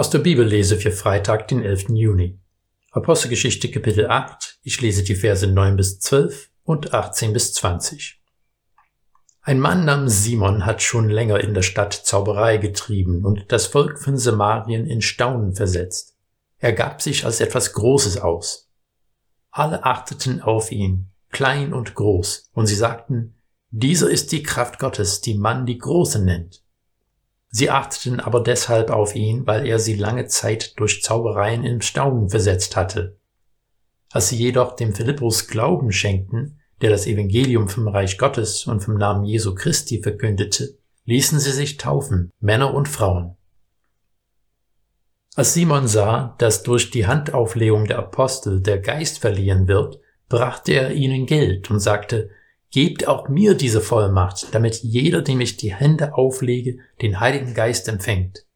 Aus der Bibellese für Freitag, den 11. Juni. Apostelgeschichte Kapitel 8. Ich lese die Verse 9 bis 12 und 18 bis 20. Ein Mann namens Simon hat schon länger in der Stadt Zauberei getrieben und das Volk von Samarien in Staunen versetzt. Er gab sich als etwas Großes aus. Alle achteten auf ihn, klein und groß, und sie sagten, dieser ist die Kraft Gottes, die man die Große nennt. Sie achteten aber deshalb auf ihn, weil er sie lange Zeit durch Zaubereien in Staunen versetzt hatte. Als sie jedoch dem Philippus Glauben schenkten, der das Evangelium vom Reich Gottes und vom Namen Jesu Christi verkündete, ließen sie sich taufen, Männer und Frauen. Als Simon sah, dass durch die Handauflegung der Apostel der Geist verliehen wird, brachte er ihnen Geld und sagte, Gebt auch mir diese Vollmacht, damit jeder, dem ich die Hände auflege, den Heiligen Geist empfängt.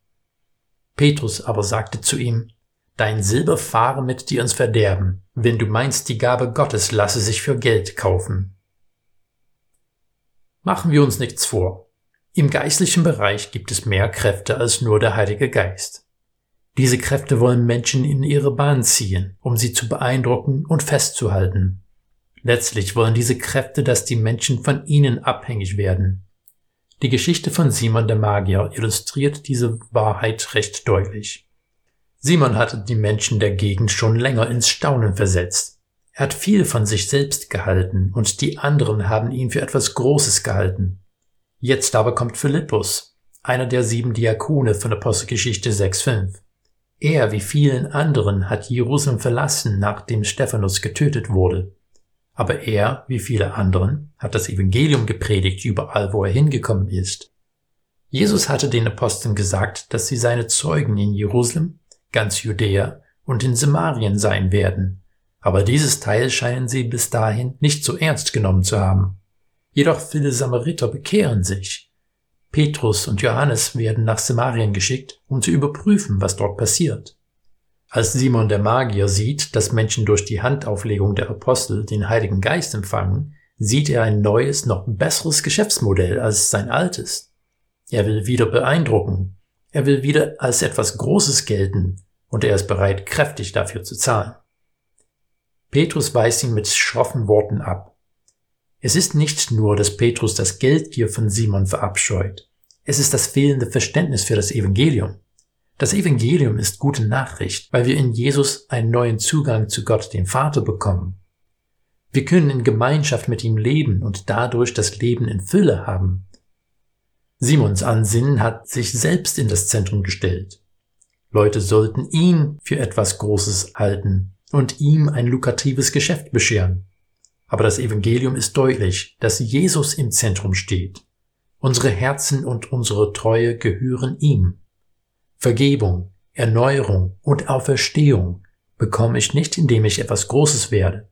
Petrus aber sagte zu ihm, Dein Silber fahre mit dir ins Verderben, wenn du meinst, die Gabe Gottes lasse sich für Geld kaufen. Machen wir uns nichts vor. Im geistlichen Bereich gibt es mehr Kräfte als nur der Heilige Geist. Diese Kräfte wollen Menschen in ihre Bahn ziehen, um sie zu beeindrucken und festzuhalten. Letztlich wollen diese Kräfte, dass die Menschen von ihnen abhängig werden. Die Geschichte von Simon der Magier illustriert diese Wahrheit recht deutlich. Simon hatte die Menschen der Gegend schon länger ins Staunen versetzt. Er hat viel von sich selbst gehalten und die anderen haben ihn für etwas Großes gehalten. Jetzt aber kommt Philippus, einer der sieben Diakone von Apostelgeschichte 6.5. Er, wie vielen anderen, hat Jerusalem verlassen, nachdem Stephanus getötet wurde. Aber er, wie viele anderen, hat das Evangelium gepredigt überall, wo er hingekommen ist. Jesus hatte den Aposteln gesagt, dass sie seine Zeugen in Jerusalem, ganz Judäa und in Samarien sein werden. Aber dieses Teil scheinen sie bis dahin nicht so ernst genommen zu haben. Jedoch viele Samariter bekehren sich. Petrus und Johannes werden nach Samarien geschickt, um zu überprüfen, was dort passiert. Als Simon der Magier sieht, dass Menschen durch die Handauflegung der Apostel den Heiligen Geist empfangen, sieht er ein neues, noch besseres Geschäftsmodell als sein altes. Er will wieder beeindrucken. Er will wieder als etwas Großes gelten und er ist bereit, kräftig dafür zu zahlen. Petrus weist ihn mit schroffen Worten ab. Es ist nicht nur, dass Petrus das Geldgier von Simon verabscheut. Es ist das fehlende Verständnis für das Evangelium. Das Evangelium ist gute Nachricht, weil wir in Jesus einen neuen Zugang zu Gott, dem Vater, bekommen. Wir können in Gemeinschaft mit ihm leben und dadurch das Leben in Fülle haben. Simons Ansinnen hat sich selbst in das Zentrum gestellt. Leute sollten ihn für etwas Großes halten und ihm ein lukratives Geschäft bescheren. Aber das Evangelium ist deutlich, dass Jesus im Zentrum steht. Unsere Herzen und unsere Treue gehören ihm. Vergebung, Erneuerung und Auferstehung bekomme ich nicht, indem ich etwas Großes werde,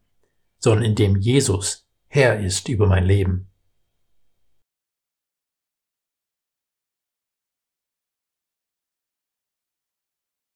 sondern indem Jesus Herr ist über mein Leben.